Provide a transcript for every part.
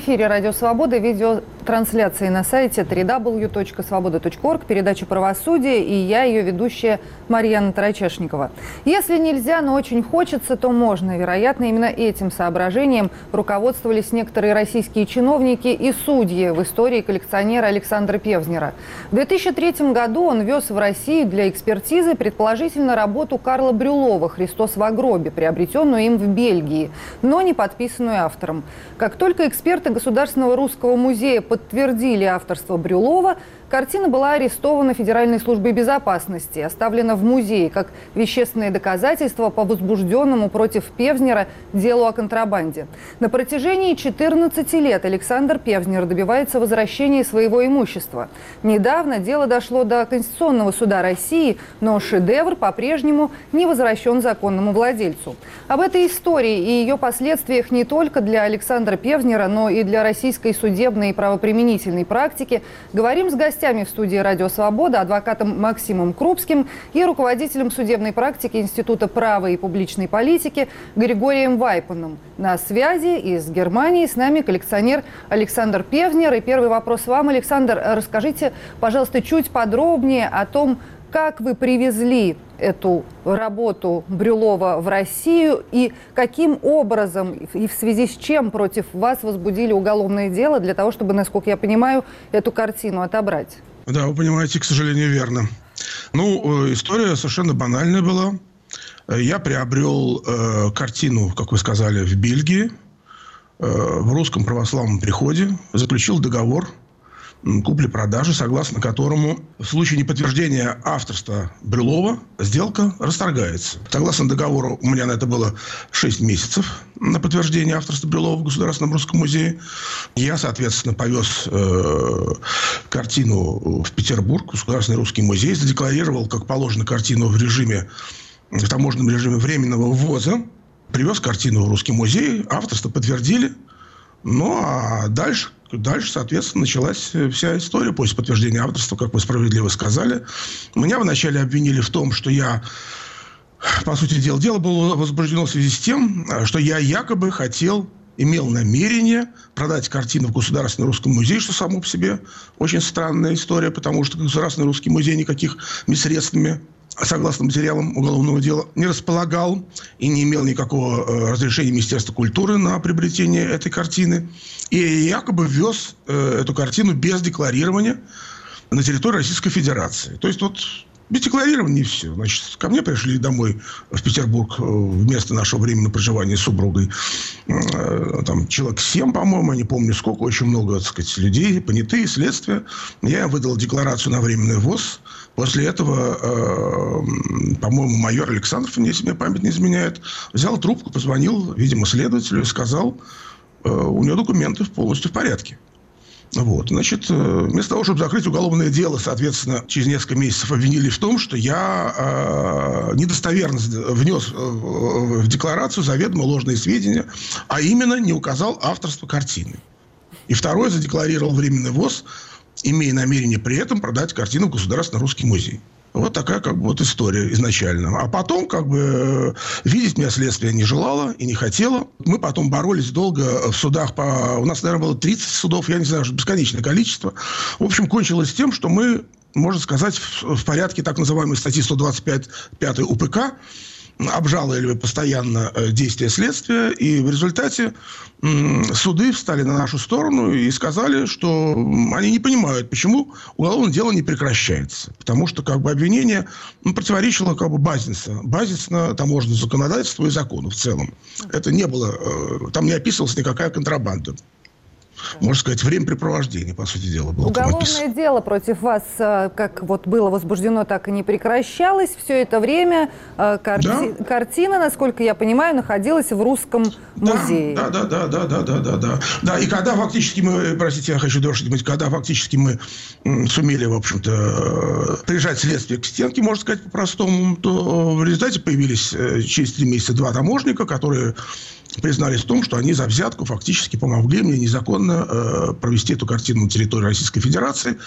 Эфире «Радио Свобода» видеотрансляции на сайте www.svoboda.org, передача «Правосудие» и я, ее ведущая Марьяна Тарачешникова. Если нельзя, но очень хочется, то можно. Вероятно, именно этим соображением руководствовались некоторые российские чиновники и судьи в истории коллекционера Александра Певзнера. В 2003 году он вез в Россию для экспертизы предположительно работу Карла Брюлова «Христос в гробе», приобретенную им в Бельгии, но не подписанную автором. Как только эксперт Эксперты Государственного русского музея подтвердили авторство Брюлова. Картина была арестована Федеральной службой безопасности, оставлена в музее как вещественное доказательство по возбужденному против Певзнера делу о контрабанде. На протяжении 14 лет Александр Певзнер добивается возвращения своего имущества. Недавно дело дошло до Конституционного суда России, но шедевр по-прежнему не возвращен законному владельцу. Об этой истории и ее последствиях не только для Александра Певзнера, но и для российской судебной и правоприменительной практики говорим с гостями гостями в студии «Радио Свобода» адвокатом Максимом Крупским и руководителем судебной практики Института права и публичной политики Григорием Вайпаном. На связи из Германии с нами коллекционер Александр Певнер. И первый вопрос вам, Александр. Расскажите, пожалуйста, чуть подробнее о том, как вы привезли эту работу Брюлова в Россию и каким образом и в связи с чем против вас возбудили уголовное дело для того, чтобы, насколько я понимаю, эту картину отобрать? Да, вы понимаете, к сожалению, верно. Ну, э, история совершенно банальная была. Я приобрел э, картину, как вы сказали, в Бельгии, э, в русском православном приходе, заключил договор купли-продажи, согласно которому в случае неподтверждения авторства Брюлова сделка расторгается. Согласно договору, у меня на это было 6 месяцев на подтверждение авторства Брюлова в Государственном русском музее. Я, соответственно, повез э, картину в Петербург, в Государственный русский музей, задекларировал, как положено, картину в режиме, в таможенном режиме временного ввоза, привез картину в русский музей, авторство подтвердили, ну, а дальше Дальше, соответственно, началась э, вся история после подтверждения авторства, как вы справедливо сказали. Меня вначале обвинили в том, что я по сути дела, дело было возбуждено в связи с тем, э, что я якобы хотел, имел намерение продать картину в Государственный русский музей, что само по себе очень странная история, потому что Государственный русский музей никаких средствами согласно материалам уголовного дела, не располагал и не имел никакого э, разрешения Министерства культуры на приобретение этой картины. И якобы ввез э, эту картину без декларирования на территорию Российской Федерации. То есть вот и все. Значит, ко мне пришли домой в Петербург э, вместо нашего временного проживания с супругой. Там человек семь, по-моему, не помню сколько, очень много, так сказать, людей, понятые, следствия. Я выдал декларацию на временный ввоз. После этого, э, по-моему, майор Александров, если мне память не изменяет, взял трубку, позвонил, видимо, следователю и сказал, э, у него документы полностью в порядке. Вот. Значит, э, вместо того, чтобы закрыть уголовное дело, соответственно, через несколько месяцев обвинили в том, что я э, недостоверно внес э, в декларацию заведомо ложные сведения, а именно не указал авторство картины. И второе, задекларировал временный ВОЗ имея намерение при этом продать картину в Государственный русский музей. Вот такая как бы вот история изначально. А потом как бы видеть меня следствие не желало и не хотело. Мы потом боролись долго в судах. По... У нас, наверное, было 30 судов, я не знаю, бесконечное количество. В общем, кончилось тем, что мы, можно сказать, в порядке так называемой статьи 125 5 УПК обжаловали постоянно э, действия следствия, и в результате суды встали на нашу сторону и сказали, что они не понимают, почему уголовное дело не прекращается. Потому что как бы обвинение ну, противоречило как бы базисно, базисно таможенному законодательству и закону в целом. Это не было, э, там не описывалась никакая контрабанда можно сказать, времяпрепровождение, по сути дела, было. Уголовное дело против вас, э, как вот было возбуждено, так и не прекращалось. Все это время э, карти... да. картина, насколько я понимаю, находилась в русском да, музее. Да, да, да, да, да, да, да, да. Да, и когда фактически мы, простите, я хочу дожить, когда фактически мы сумели, в общем-то, э, прижать следствие к стенке, можно сказать по-простому, то в результате появились через три месяца два таможника, которые признались в том, что они за взятку фактически помогли мне незаконно э, провести эту картину на территории Российской Федерации.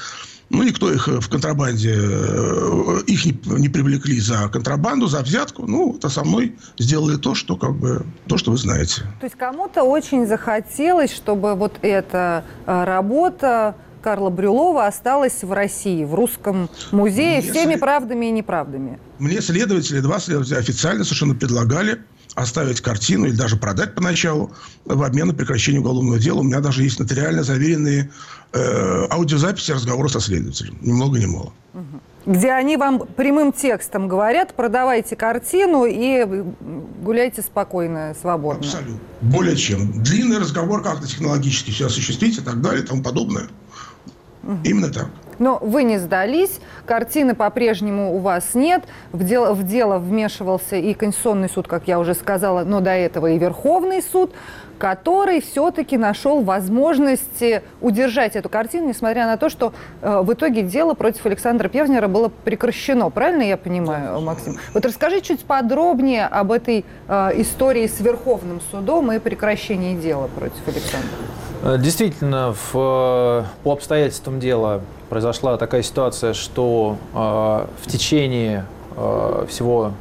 Ну, никто их в контрабанде, э, их не, не привлекли за контрабанду, за взятку. Ну, это со мной сделали то, что как бы, то, что вы знаете. То есть кому-то очень захотелось, чтобы вот эта э, работа Карла Брюлова осталась в России, в русском музее, Мне всеми след... правдами и неправдами. Мне следователи, два следователя официально совершенно предлагали оставить картину или даже продать поначалу в обмен на прекращение уголовного дела. У меня даже есть нотариально заверенные э, аудиозаписи разговора со следователем. Ни много ни мало. Где они вам прямым текстом говорят, продавайте картину и гуляйте спокойно, свободно. Абсолютно. Более чем. Длинный разговор, как-то технологически все осуществить и так далее и тому подобное. Угу. Именно так. Но вы не сдались, картины по-прежнему у вас нет, в дело, в дело вмешивался и Конституционный суд, как я уже сказала, но до этого и Верховный суд, который все-таки нашел возможности удержать эту картину, несмотря на то, что э, в итоге дело против Александра Певнера было прекращено. Правильно я понимаю, Максим? Вот расскажи чуть подробнее об этой э, истории с Верховным судом и прекращении дела против Александра. Э, действительно, в, э, по обстоятельствам дела произошла такая ситуация, что э, в течение э, всего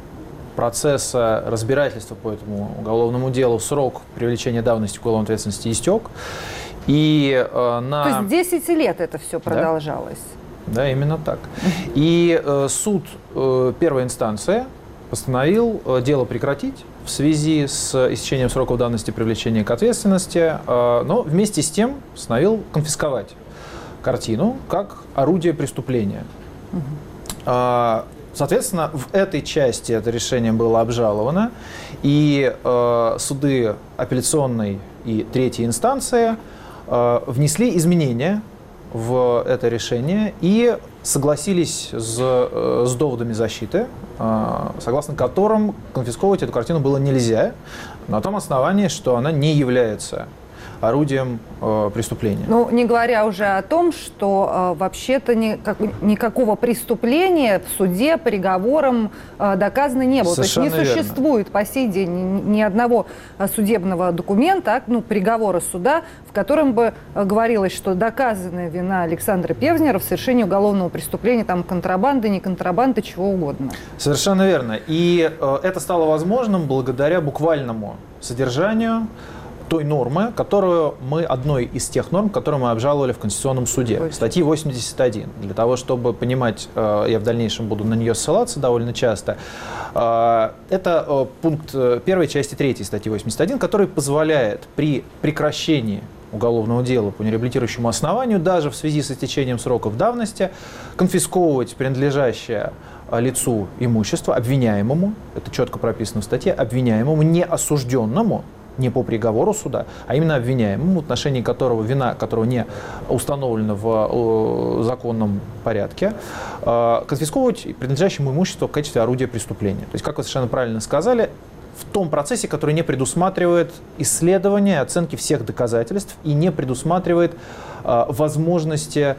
процесса разбирательства по этому уголовному делу срок привлечения давности к уголовной ответственности истек. И, э, на... То есть 10 лет это все продолжалось? Да, да именно так. И э, суд э, первой инстанции постановил э, дело прекратить в связи с истечением сроков давности привлечения к ответственности, э, но вместе с тем постановил конфисковать картину как орудие преступления. Угу. Соответственно, в этой части это решение было обжаловано, и э, суды апелляционной и третьей инстанции внесли изменения в это решение и согласились с, э, с доводами защиты, э, согласно которым конфисковывать эту картину было нельзя, на том основании, что она не является орудием э, преступления. Ну, не говоря уже о том, что э, вообще-то ни, как, никакого преступления в суде приговором э, доказано не было. Совершенно То есть не верно. существует по сей день ни, ни одного э, судебного документа, ну, приговора суда, в котором бы э, говорилось, что доказанная вина Александра Певзнера в совершении уголовного преступления, там, контрабанды, не контрабанды, чего угодно. Совершенно верно. И э, это стало возможным благодаря буквальному содержанию той нормы, которую мы, одной из тех норм, которую мы обжаловали в Конституционном суде, статьи 81. Для того, чтобы понимать, э, я в дальнейшем буду на нее ссылаться довольно часто, э, это э, пункт первой части третьей статьи 81, который позволяет при прекращении уголовного дела по нереабилитирующему основанию, даже в связи с истечением сроков давности, конфисковывать принадлежащее лицу имущество, обвиняемому, это четко прописано в статье, обвиняемому, не осужденному, не по приговору суда, а именно обвиняемому, в отношении которого вина, которого не установлена в э, законном порядке, э, конфисковывать принадлежащему имущество в качестве орудия преступления. То есть, как вы совершенно правильно сказали, в том процессе, который не предусматривает исследования, оценки всех доказательств и не предусматривает э, возможности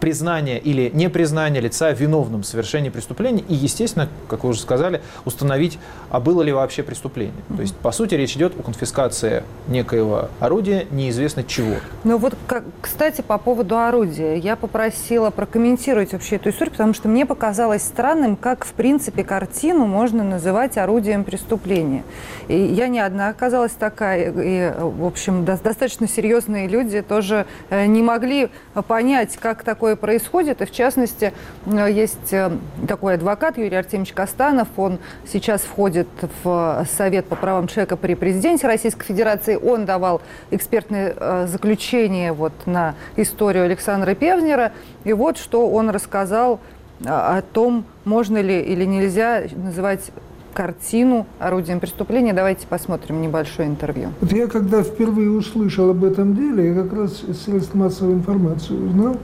признание или непризнание лица виновным в совершении преступления и, естественно, как вы уже сказали, установить, а было ли вообще преступление. Mm-hmm. То есть, по сути, речь идет о конфискации некоего орудия, неизвестно чего. Ну вот, как, кстати, по поводу орудия. Я попросила прокомментировать вообще эту историю, потому что мне показалось странным, как, в принципе, картину можно называть орудием преступления. И я не одна оказалась такая, и, в общем, до, достаточно серьезные люди тоже э, не могли понять, понять, как такое происходит. И в частности, э, есть э, такой адвокат Юрий Артемьевич Костанов. Он сейчас входит в Совет по правам человека при президенте Российской Федерации. Он давал экспертное э, заключение вот на историю Александра Певнера. И вот что он рассказал о том, можно ли или нельзя называть картину орудием преступления. Давайте посмотрим небольшое интервью. Вот я когда впервые услышал об этом деле, я как раз из средств массовой информации узнал,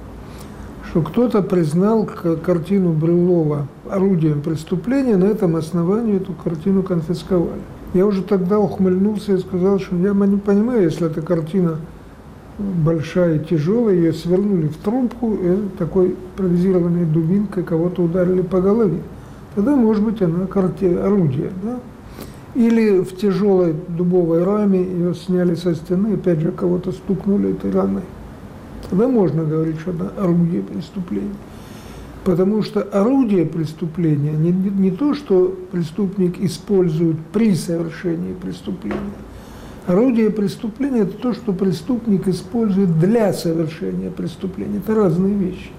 что кто-то признал картину Брюлова орудием преступления, на этом основании эту картину конфисковали. Я уже тогда ухмыльнулся и сказал, что я не понимаю, если эта картина большая и тяжелая, ее свернули в трубку и такой импровизированной дубинкой кого-то ударили по голове тогда, может быть, она орудие. Да? Или в тяжелой дубовой раме ее сняли со стены, опять же кого-то стукнули этой раной. Тогда можно говорить, что это орудие преступления. Потому что орудие преступления не, не то, что преступник использует при совершении преступления. Орудие преступления – это то, что преступник использует для совершения преступления. Это разные вещи.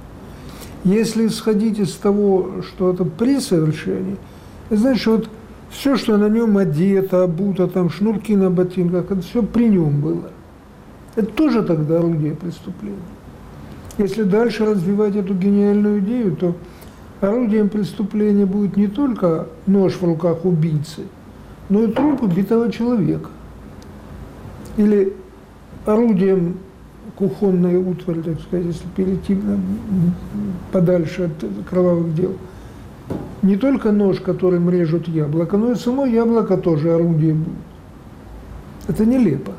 Если исходить из того, что это при совершении, значит, вот все, что на нем одето, обуто, там шнурки на ботинках, это все при нем было. Это тоже тогда орудие преступления. Если дальше развивать эту гениальную идею, то орудием преступления будет не только нож в руках убийцы, но и труп убитого человека. Или орудием кухонной утварь, так сказать, если перейти подальше от кровавых дел. Не только нож, которым режут яблоко, но и само яблоко тоже орудие. Это нелепо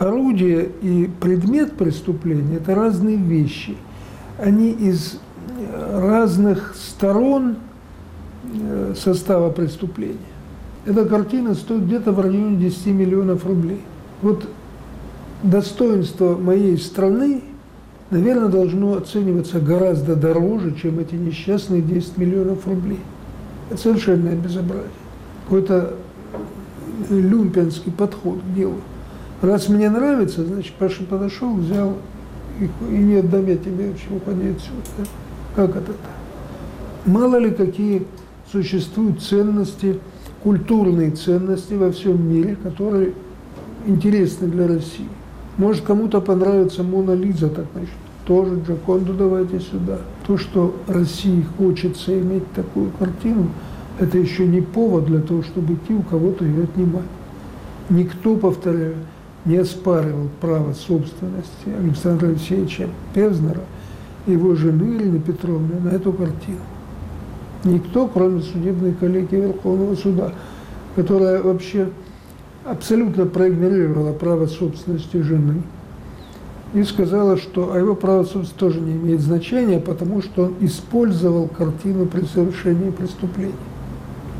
орудие и предмет преступления – это разные вещи. Они из разных сторон э, состава преступления. Эта картина стоит где-то в районе 10 миллионов рублей. Вот достоинство моей страны, наверное, должно оцениваться гораздо дороже, чем эти несчастные 10 миллионов рублей. Это совершенное безобразие. Какой-то люмпенский подход к делу. Раз мне нравится, значит, Паша подошел, взял, и, и не отдам я тебе, чего поди отсюда. Как это так? Мало ли какие существуют ценности, культурные ценности во всем мире, которые интересны для России. Может, кому-то понравится Мона Лиза, так значит, тоже Джаконду давайте сюда. То, что России хочется иметь такую картину, это еще не повод для того, чтобы идти у кого-то ее отнимать. Никто, повторяю, не оспаривал право собственности Александра Алексеевича Певзнера и его жены Ирины Петровны на эту картину. Никто, кроме судебной коллегии Верховного суда, которая вообще абсолютно проигнорировала право собственности жены и сказала, что а его право собственности тоже не имеет значения, потому что он использовал картину при совершении преступления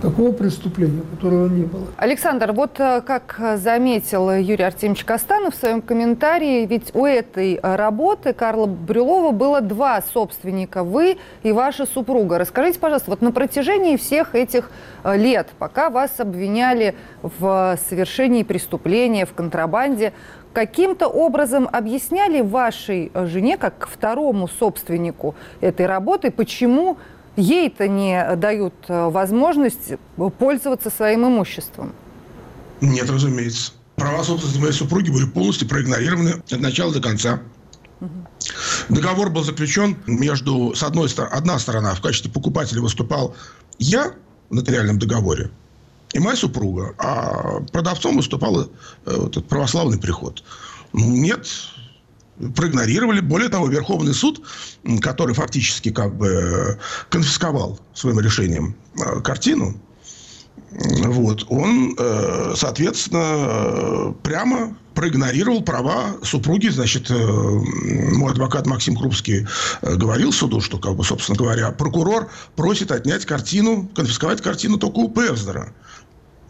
такого преступления, которого не было. Александр, вот э, как заметил Юрий Артемьевич Костанов в своем комментарии, ведь у этой работы Карла Брюлова было два собственника, вы и ваша супруга. Расскажите, пожалуйста, вот на протяжении всех этих э, лет, пока вас обвиняли в совершении преступления, в контрабанде, каким-то образом объясняли вашей жене, как второму собственнику этой работы, почему ей-то не дают э, возможность пользоваться своим имуществом? Нет, разумеется. Права собственности моей супруги были полностью проигнорированы от начала до конца. Договор был заключен между, с одной стороны, одна сторона в качестве покупателя выступал я в нотариальном договоре, и моя супруга, а продавцом выступал э, этот православный приход. Нет, проигнорировали. Более того, Верховный суд, который фактически как бы конфисковал своим решением э, картину, вот, он, э, соответственно, прямо проигнорировал права супруги. Значит, э, мой адвокат Максим Крупский говорил суду, что, как бы, собственно говоря, прокурор просит отнять картину, конфисковать картину только у Певзнера.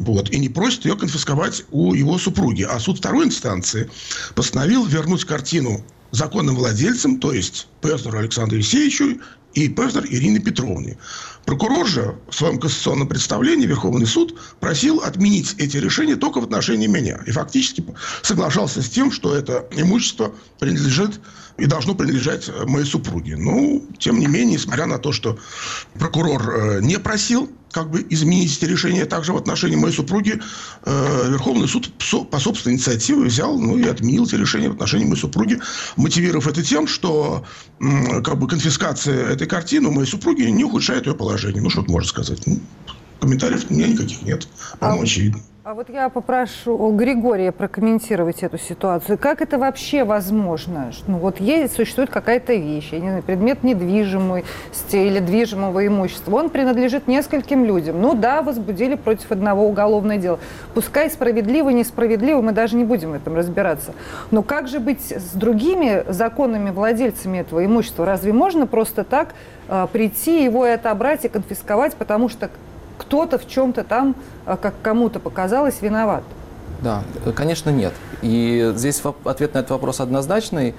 Вот, и не просит ее конфисковать у его супруги. А суд второй инстанции постановил вернуть картину законным владельцам, то есть Певзнеру Александру Евсеевичу и Певзнер Ирине Петровне. Прокурор же в своем конституционном представлении Верховный суд просил отменить эти решения только в отношении меня. И фактически соглашался с тем, что это имущество принадлежит и должно принадлежать моей супруге. Ну, тем не менее, несмотря на то, что прокурор э, не просил как бы изменить эти решения. Также в отношении моей супруги э, Верховный суд по собственной инициативе взял ну, и отменил эти решения в отношении моей супруги, мотивировав это тем, что э, как бы конфискация этой картины у моей супруги не ухудшает ее положение. Ну, что тут можно сказать? Ну, комментариев у меня никаких нет. По-моему, а... очевидно. А вот я попрошу Григория прокомментировать эту ситуацию. Как это вообще возможно? Ну вот есть, существует какая-то вещь, я не знаю, предмет недвижимости или движимого имущества. Он принадлежит нескольким людям. Ну да, возбудили против одного уголовное дело. Пускай справедливо, несправедливо, мы даже не будем в этом разбираться. Но как же быть с другими законными владельцами этого имущества? Разве можно просто так э, прийти, его и отобрать и конфисковать, потому что кто-то в чем-то там, э, как кому-то показалось, виноват. Да, конечно, нет. И здесь ответ на этот вопрос однозначный.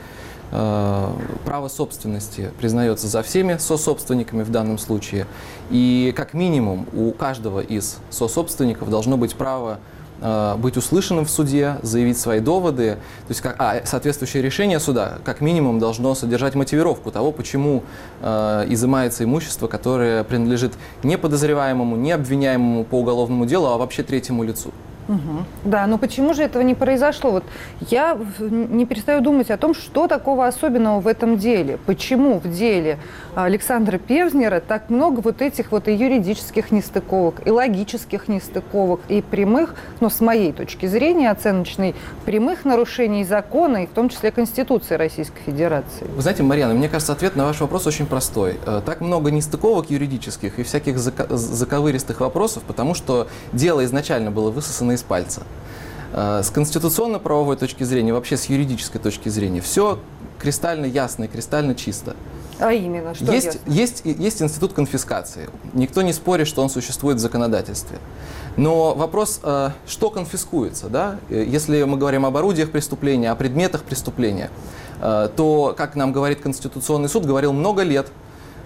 Э, право собственности признается за всеми сособственниками в данном случае. И как минимум у каждого из сособственников должно быть право э, быть услышанным в суде, заявить свои доводы. То есть, как, а соответствующее решение суда как минимум должно содержать мотивировку того, почему э, изымается имущество, которое принадлежит не подозреваемому, не обвиняемому по уголовному делу, а вообще третьему лицу. Угу. Да, но почему же этого не произошло? Вот я не перестаю думать о том, что такого особенного в этом деле. Почему в деле Александра Певзнера так много вот этих вот и юридических нестыковок, и логических нестыковок, и прямых, но с моей точки зрения оценочной, прямых нарушений закона, и в том числе Конституции Российской Федерации. Вы знаете, Марьяна, мне кажется, ответ на ваш вопрос очень простой. Э, так много нестыковок юридических и всяких заковыристых вопросов, потому что дело изначально было высосано из пальца. Э, с конституционно-правовой точки зрения, вообще с юридической точки зрения, все кристально ясно и кристально чисто. А именно, что есть, есть, есть институт конфискации. Никто не спорит, что он существует в законодательстве. Но вопрос, э, что конфискуется, да? Э, если мы говорим об орудиях преступления, о предметах преступления, то, как нам говорит Конституционный суд, говорил много лет,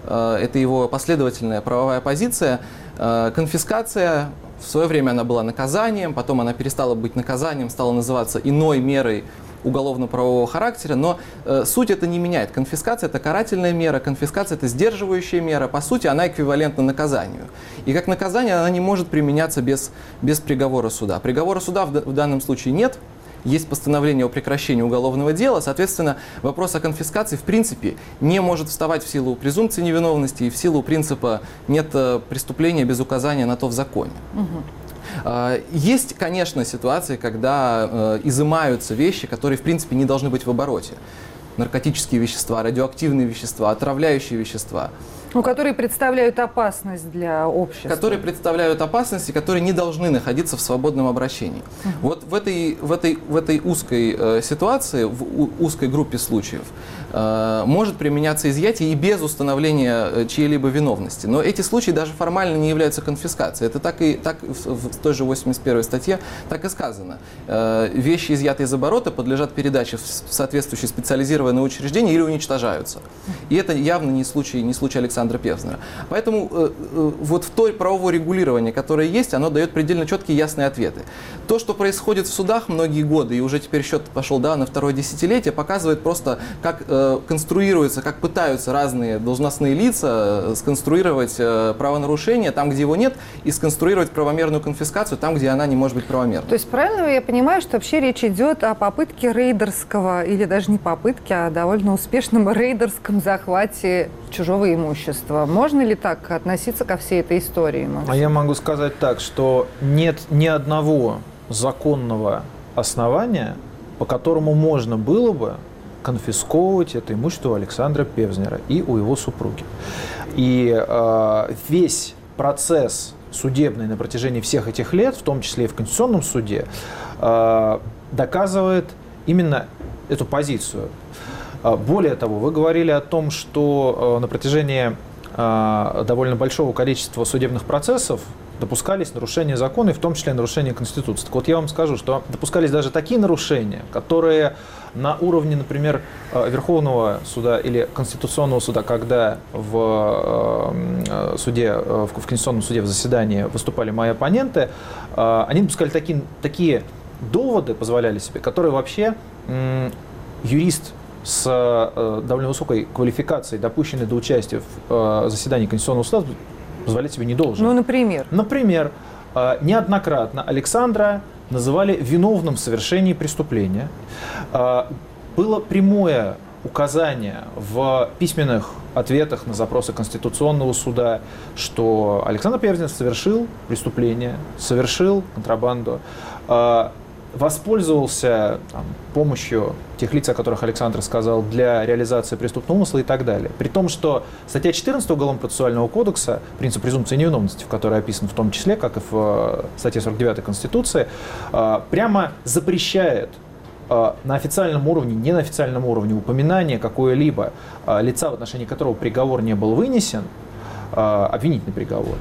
это его последовательная правовая позиция, конфискация в свое время она была наказанием, потом она перестала быть наказанием, стала называться иной мерой уголовно-правового характера, но э, суть это не меняет. Конфискация это карательная мера, конфискация это сдерживающая мера. По сути, она эквивалентна наказанию. И как наказание она не может применяться без, без приговора суда. Приговора суда в, в данном случае нет, есть постановление о прекращении уголовного дела, соответственно, вопрос о конфискации в принципе не может вставать в силу презумпции невиновности и в силу принципа нет э, преступления без указания на то в законе. Угу. Есть, конечно, ситуации, когда э, изымаются вещи, которые, в принципе, не должны быть в обороте. Наркотические вещества, радиоактивные вещества, отравляющие вещества. Ну, которые представляют опасность для общества. Которые представляют опасности, которые не должны находиться в свободном обращении. Угу. Вот в этой, в этой, в этой узкой э, ситуации, в у, узкой группе случаев, э, может применяться изъятие и без установления э, чьей-либо виновности. Но эти случаи даже формально не являются конфискацией. Это так и так в, в той же 81 статье так и сказано. Э, вещи, изъятые из оборота, подлежат передаче в соответствующее специализированное учреждение или уничтожаются. И это явно не случай, не случай Александра Александра Певзнера. Поэтому э, э, вот в той правовое регулирование, которое есть, оно дает предельно четкие ясные ответы. То, что происходит в судах многие годы, и уже теперь счет пошел да, на второе десятилетие, показывает просто, как э, конструируются, как пытаются разные должностные лица сконструировать правонарушение там, где его нет, и сконструировать правомерную конфискацию там, где она не может быть правомерной. То есть правильно я понимаю, что вообще речь идет о попытке рейдерского, или даже не попытке, а довольно успешном рейдерском захвате чужого имущества. Можно ли так относиться ко всей этой истории? Максим? А я могу сказать так, что нет ни одного законного основания, по которому можно было бы конфисковывать это имущество Александра Певзнера и у его супруги. И э, весь процесс судебный на протяжении всех этих лет, в том числе и в Конституционном суде, э, доказывает именно эту позицию. А, более того, вы говорили о том, что э, на протяжении а, довольно большого количества судебных процессов допускались нарушения закона, и в том числе нарушения Конституции. Так вот, я вам скажу, что допускались даже такие нарушения, которые на уровне, например, э, Верховного суда или Конституционного суда, когда в э, суде, в Конституционном суде в заседании выступали мои оппоненты, они допускали такие, такие доводы, позволяли себе, которые вообще юрист с э, довольно высокой квалификацией, допущенный до участия в э, заседании Конституционного суда, позволять себе не должен. Ну, например? Например, э, неоднократно Александра называли виновным в совершении преступления. Было прямое указание в письменных ответах на запросы Конституционного суда, что Александр Певзин совершил преступление, совершил контрабанду воспользовался там, помощью тех лиц, о которых Александр сказал, для реализации преступного умысла и так далее. При том, что статья 14 Уголовно-процессуального кодекса, принцип презумпции невиновности, в которой описан в том числе, как и в э, статье 49 Конституции, э, прямо запрещает э, на официальном уровне, не на официальном уровне упоминание какое-либо лица, в отношении которого приговор не был вынесен, обвинительный приговор,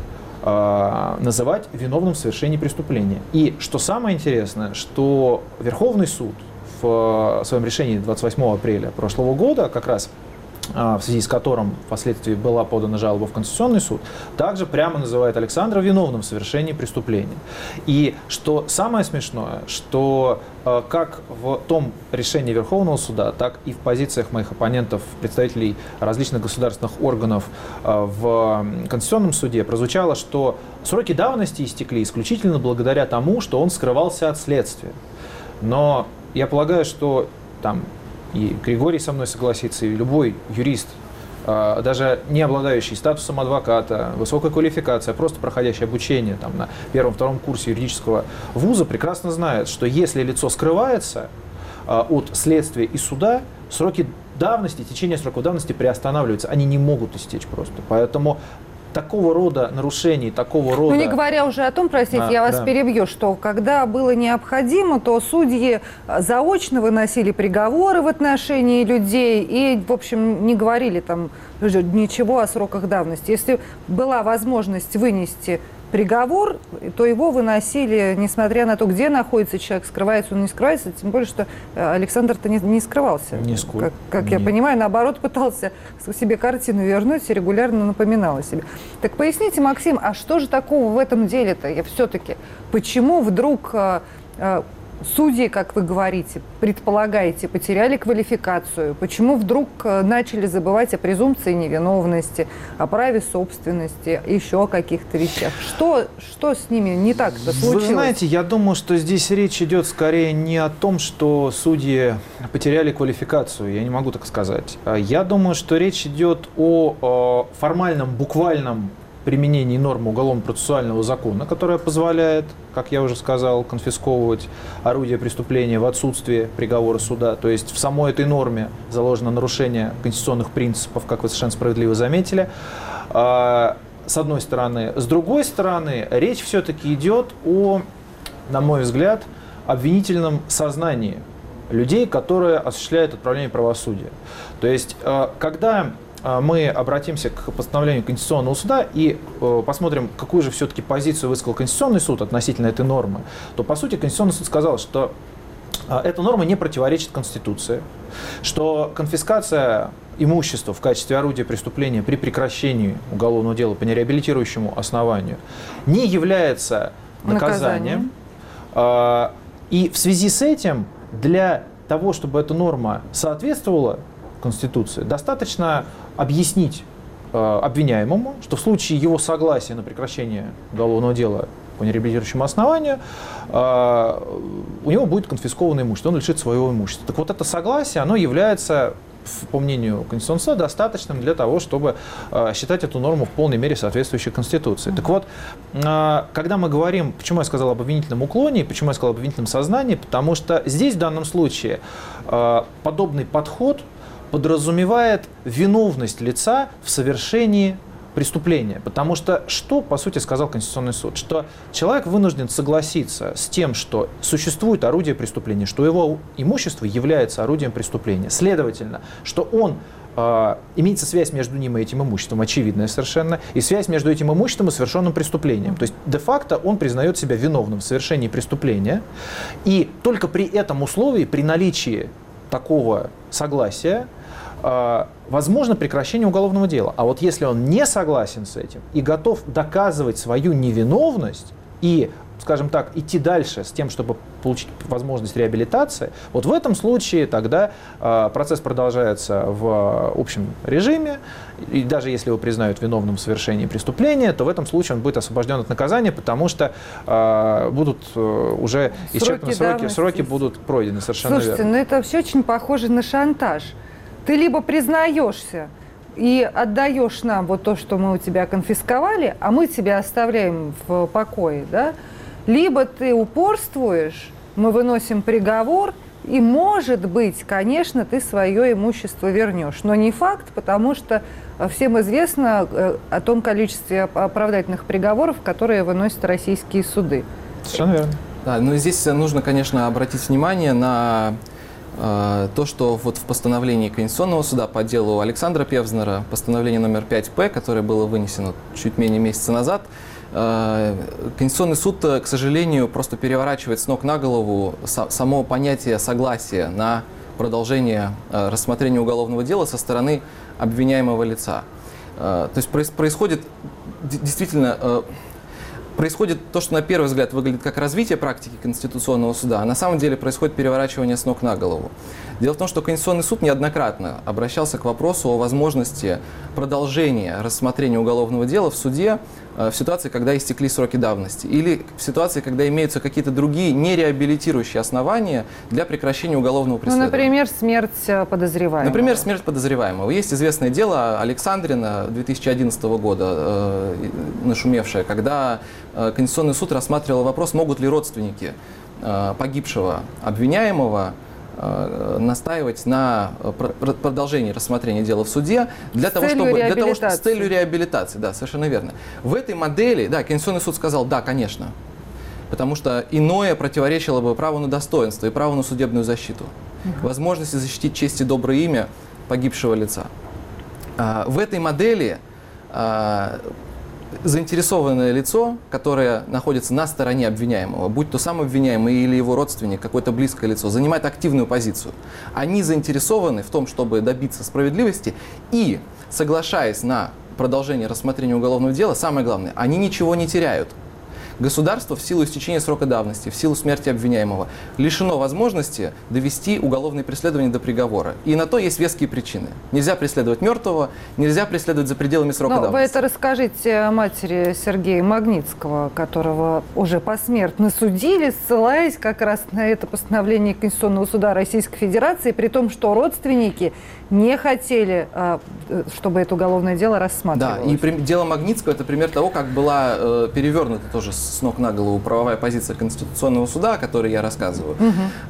называть виновным в совершении преступления. И что самое интересное, что Верховный суд в своем решении 28 апреля прошлого года как раз а, в связи с которым впоследствии была подана жалоба в Конституционный суд, также прямо называет Александра виновным в совершении преступления. И что самое смешное, что а, как в том решении Верховного суда, так и в позициях моих оппонентов, представителей различных государственных органов а, в Конституционном суде прозвучало, что сроки давности истекли исключительно благодаря тому, что он скрывался от следствия. Но я полагаю, что там и Григорий со мной согласится, и любой юрист, а, даже не обладающий статусом адвоката, высокой квалификацией, а просто проходящий обучение там, на первом-втором курсе юридического вуза, прекрасно знает, что если лицо скрывается а, от следствия и суда, сроки давности, течение сроков давности приостанавливаются. Они не могут истечь просто. Поэтому такого рода нарушений, такого рода... Ну, не говоря уже о том, простите, а, я вас да. перебью, что когда было необходимо, то судьи заочно выносили приговоры в отношении людей и, в общем, не говорили там ничего о сроках давности. Если была возможность вынести приговор, то его выносили, несмотря на то, где находится человек, скрывается он, не скрывается, тем более, что э, Александр-то не, не скрывался. Нисколько. Как, как я понимаю, наоборот, пытался себе картину вернуть и регулярно напоминал о себе. Так поясните, Максим, а что же такого в этом деле-то? Я все-таки, почему вдруг э, э, Судьи, как вы говорите, предполагаете, потеряли квалификацию. Почему вдруг э, начали забывать о презумпции невиновности, о праве собственности, еще о каких-то вещах? Что, что с ними не так-то случилось? Вы знаете, я думаю, что здесь речь идет скорее не о том, что судьи потеряли квалификацию, я не могу так сказать. А я думаю, что речь идет о, о формальном, буквальном применении нормы уголовно-процессуального закона, которая позволяет, как я уже сказал, конфисковывать орудие преступления в отсутствие приговора суда. То есть в самой этой норме заложено нарушение конституционных принципов, как вы совершенно справедливо заметили. А, с одной стороны. С другой стороны, речь все-таки идет о, на мой взгляд, обвинительном сознании людей, которые осуществляют отправление правосудия. То есть, а, когда мы обратимся к постановлению Конституционного суда и э, посмотрим, какую же все-таки позицию высказал Конституционный суд относительно этой нормы, то, по сути, Конституционный суд сказал, что а, эта норма не противоречит Конституции, что конфискация имущества в качестве орудия преступления при прекращении уголовного дела по нереабилитирующему основанию не является наказанием. Наказание. И в связи с этим для того, чтобы эта норма соответствовала Конституции, достаточно объяснить э, обвиняемому, что в случае его согласия на прекращение уголовного дела по нереабилитирующему основанию, э, у него будет конфисковано имущество, он лишит своего имущества. Так вот это согласие, оно является по мнению Конституционного суда, достаточным для того, чтобы э, считать эту норму в полной мере соответствующей Конституции. Так вот, когда мы говорим, почему я сказал об обвинительном уклоне, почему я сказал об обвинительном сознании, потому что здесь в данном случае подобный подход – подразумевает виновность лица в совершении преступления. Потому что что, по сути, сказал Конституционный суд? Что человек вынужден согласиться с тем, что существует орудие преступления, что его имущество является орудием преступления. Следовательно, что он э, имеется связь между ним и этим имуществом, очевидная совершенно, и связь между этим имуществом и совершенным преступлением. То есть, де-факто он признает себя виновным в совершении преступления, и только при этом условии, при наличии такого согласия, а, возможно прекращение уголовного дела. А вот если он не согласен с этим и готов доказывать свою невиновность и скажем так, идти дальше с тем, чтобы получить возможность реабилитации, вот в этом случае тогда э, процесс продолжается в общем режиме, и даже если его признают виновным в совершении преступления, то в этом случае он будет освобожден от наказания, потому что э, будут э, уже сроки исчерпаны сроки, сроки будут пройдены совершенно Слушайте, верно. ну это все очень похоже на шантаж. Ты либо признаешься и отдаешь нам вот то, что мы у тебя конфисковали, а мы тебя оставляем в покое, да? Либо ты упорствуешь, мы выносим приговор, и, может быть, конечно, ты свое имущество вернешь. Но не факт, потому что всем известно э, о том количестве оправдательных приговоров, которые выносят российские суды. Совершенно верно. Да, но здесь нужно, конечно, обратить внимание на э, то, что вот в постановлении Конституционного суда по делу Александра Певзнера, постановление номер 5П, которое было вынесено чуть менее месяца назад, Э, Конституционный суд, э, к сожалению, просто переворачивает с ног на голову са- само понятие согласия на продолжение э, рассмотрения уголовного дела со стороны обвиняемого лица. Э, То есть проис- происходит действительно э, происходит то, что на первый взгляд выглядит как развитие практики Конституционного суда, а на самом деле происходит переворачивание с ног на голову. Дело в том, что Конституционный суд неоднократно обращался к вопросу о возможности продолжения рассмотрения уголовного дела в суде э, в ситуации, когда истекли сроки давности, или в ситуации, когда имеются какие-то другие нереабилитирующие основания для прекращения уголовного Ну, преследования. например, смерть э, подозреваемого. Например, смерть подозреваемого. Есть известное дело Александрина 2011 года, э, нашумевшее, когда э, Конституционный суд рассматривал вопрос, могут ли родственники э, погибшего обвиняемого э, настаивать на э, пр- пр- продолжении рассмотрения дела в суде для С того, чтобы для того, чтобы с целью реабилитации, да, совершенно верно. В этой модели, да, Конституционный суд сказал, да, конечно, потому что иное противоречило бы праву на достоинство и праву на судебную защиту, возможности защитить честь и доброе имя погибшего лица. А, В этой модели а, заинтересованное лицо, которое находится на стороне обвиняемого, будь то сам обвиняемый или его родственник, какое-то близкое лицо, занимает активную позицию. Они заинтересованы в том, чтобы добиться справедливости и, соглашаясь на продолжение рассмотрения уголовного дела, самое главное, они ничего не теряют. Государство в силу истечения срока давности, в силу смерти обвиняемого, лишено возможности довести уголовное преследование до приговора. И на то есть веские причины. Нельзя преследовать мертвого, нельзя преследовать за пределами срока Но Ну, вы давности. это расскажите матери Сергея Магнитского, которого уже посмертно судили, ссылаясь как раз на это постановление Конституционного суда Российской Федерации, при том, что родственники не хотели, а, э, чтобы это уголовное дело Да, рассматривалось. и при- дело Магнитского это пример того, как была э, перевернута тоже с ног на голову правовая позиция Конституционного суда, о которой я рассказываю.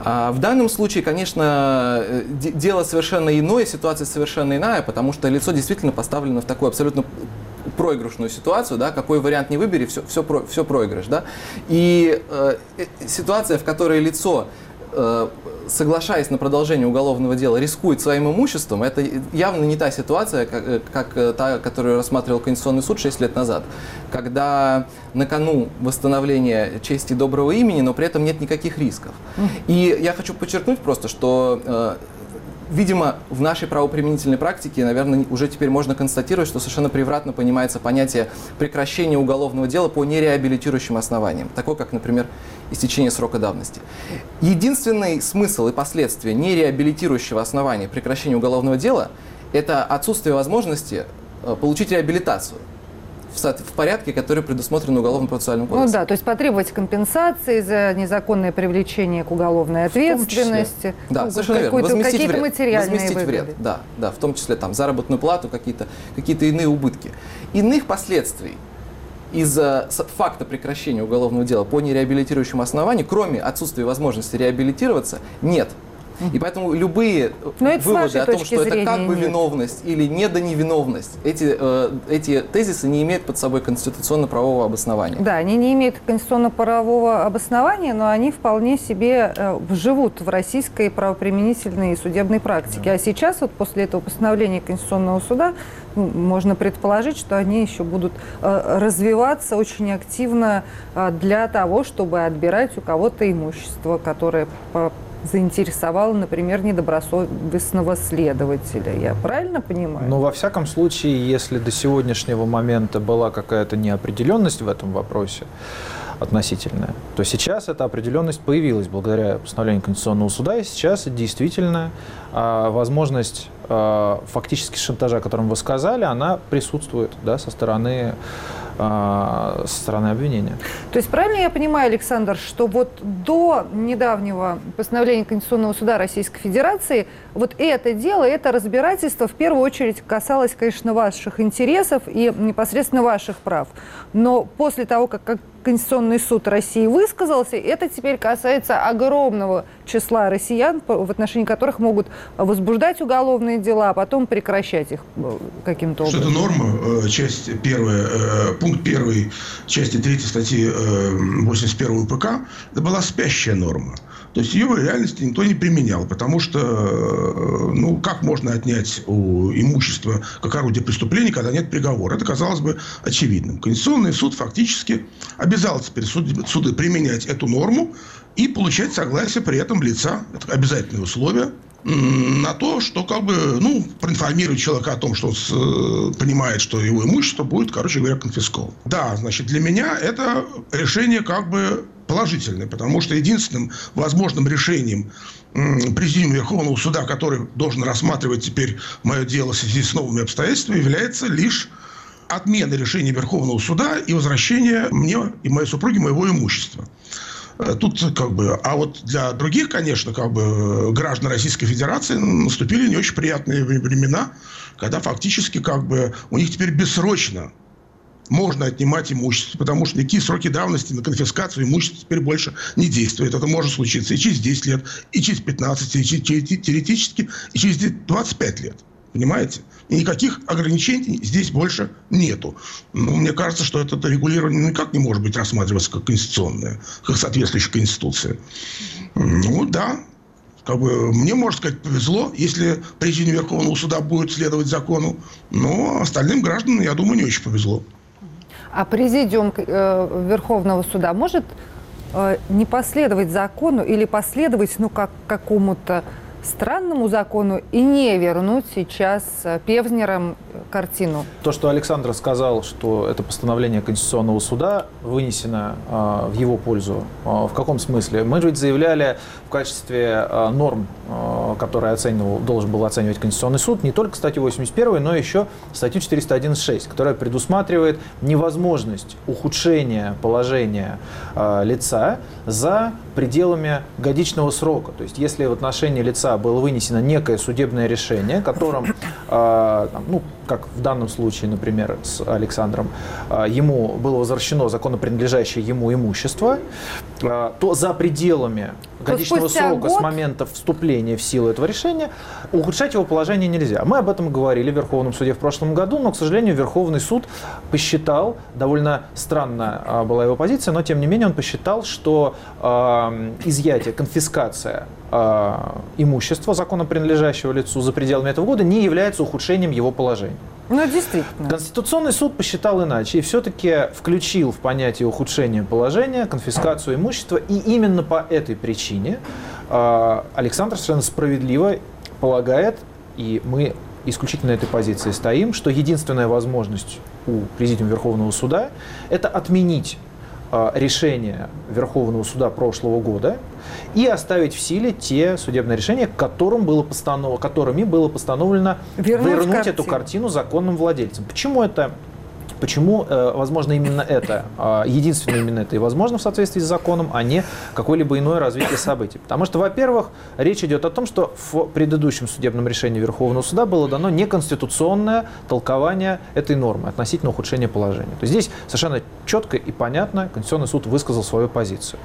А в данном случае, конечно, э, де- дело совершенно иное, ситуация совершенно иная, потому что лицо действительно поставлено в такую абсолютно проигрышную ситуацию, да, какой вариант не выбери, все, все, про- все проигрыш, да. И э, э, ситуация, в которой лицо э, соглашаясь на продолжение уголовного дела, рискует своим имуществом, это явно не та ситуация, как, э, как, э, та, которую рассматривал Конституционный суд 6 лет назад, когда на кону восстановление чести доброго имени, но при этом нет никаких рисков. И я хочу подчеркнуть просто, что э, Видимо, в нашей правоприменительной практике, наверное, уже теперь можно констатировать, что совершенно превратно понимается понятие прекращения уголовного дела по нереабилитирующим основаниям, такое как, например, истечение срока давности. Единственный смысл и последствия нереабилитирующего основания прекращения уголовного дела – это отсутствие возможности э, получить реабилитацию в, в порядке, который предусмотрен Уголовно-процессуальным Ну кодексом. да, то есть потребовать компенсации за незаконное привлечение к уголовной ответственности. Да, ну, совершенно верно. Возместить Какие-то вред. материальные Возместить выгоды. вред, да, да, в том числе там заработную плату, какие-то какие иные убытки. Иных последствий из-за факта прекращения уголовного дела по нереабилитирующему основанию, кроме отсутствия возможности реабилитироваться, нет. И поэтому любые Но выводы о том, что это как бы нет. виновность или недоневиновность, эти, э, эти тезисы не имеют под собой конституционно-правового обоснования. Да, они не имеют конституционно-правового обоснования, но они вполне себе э, живут в российской правоприменительной и судебной практике. А сейчас, вот после этого постановления Конституционного суда, ну, можно предположить, что они еще будут э, развиваться очень активно э, для того, чтобы отбирать у кого-то имущество, которое по- заинтересовало, например, недобросовестного следователя. Я правильно понимаю? Но во всяком случае, если до сегодняшнего момента была какая-то неопределенность в этом вопросе, относительная, то сейчас эта определенность появилась благодаря постановлению Конституционного суда, и сейчас действительно а, возможность а, фактически шантажа, о котором вы сказали, она присутствует да, со стороны а, со стороны обвинения. То есть правильно я понимаю, Александр, что вот до недавнего постановления Конституционного суда Российской Федерации вот это дело, это разбирательство в первую очередь касалось, конечно, ваших интересов и непосредственно ваших прав. Но после того, как Конституционный суд России высказался. Это теперь касается огромного числа россиян, в отношении которых могут возбуждать уголовные дела, а потом прекращать их э, каким-то образом. Это норма, э, часть первая, э, пункт первый части третьей статьи 81 УПК, это была спящая норма. То есть ее в реальности никто не применял, потому что, ну, как можно отнять у имущества как орудие преступления, когда нет приговора? Это казалось бы очевидным. Конституционный суд фактически обязал теперь суды, суды применять эту норму и получать согласие при этом лица. Это обязательное условие на то, что как бы, ну, проинформировать человека о том, что он с, понимает, что его имущество будет, короче говоря, конфисковано. Да, значит, для меня это решение как бы положительный, потому что единственным возможным решением Президиума Верховного Суда, который должен рассматривать теперь мое дело в связи с новыми обстоятельствами, является лишь отмена решения Верховного Суда и возвращение мне и моей супруге моего имущества. Э, тут как бы, а вот для других, конечно, как бы граждан Российской Федерации наступили не очень приятные времена, когда фактически как бы у них теперь бессрочно можно отнимать имущество, потому что никакие сроки давности на конфискацию имущества теперь больше не действуют. Это может случиться и через 10 лет, и через 15, и через, теоретически, и через 25 лет. Понимаете? И никаких ограничений здесь больше нету. Ну, мне кажется, что это регулирование никак не может быть рассматриваться как конституционное, как соответствующая Конституции. Ну да, как бы, мне, можно сказать, повезло, если президент Верховного суда будет следовать закону, но остальным гражданам, я думаю, не очень повезло. А президиум э, Верховного суда может э, не последовать закону или последовать ну, как какому-то странному закону и не вернуть сейчас э, Певзнерам картину. То, что Александр сказал, что это постановление Конституционного суда вынесено э, в его пользу, э, в каком смысле? Мы же ведь заявляли в качестве э, норм, э, которые оценивал, должен был оценивать Конституционный суд, не только статью 81, но еще статью 411.6, которая предусматривает невозможность ухудшения положения э, лица за пределами годичного срока. То есть, если в отношении лица было вынесено некое судебное решение, которым, э, ну, как в данном случае, например, с Александром, э, ему было возвращено законно принадлежащее ему имущество, э, то за пределами годичного срока год... с момента вступления в силу этого решения ухудшать его положение нельзя. Мы об этом говорили в Верховном суде в прошлом году, но, к сожалению, Верховный суд посчитал, довольно странно была его позиция, но тем не менее он посчитал, что э, изъятие, конфискация имущества законно принадлежащего лицу за пределами этого года не является ухудшением его положения. Ну, действительно. Конституционный суд посчитал иначе и все-таки включил в понятие ухудшения положения конфискацию имущества. И именно по этой причине э, Александр совершенно справедливо полагает, и мы исключительно этой позиции стоим, что единственная возможность у Президиума Верховного Суда – это отменить решения Верховного суда прошлого года и оставить в силе те судебные решения, которым было постанов... которыми было постановлено вернуть, вернуть эту картину законным владельцам. Почему это Почему, э, возможно, именно это, э, единственное именно это и возможно в соответствии с законом, а не какое-либо иное развитие событий? Потому что, во-первых, речь идет о том, что в предыдущем судебном решении Верховного суда было дано неконституционное толкование этой нормы относительно ухудшения положения. То есть здесь совершенно четко и понятно Конституционный суд высказал свою позицию.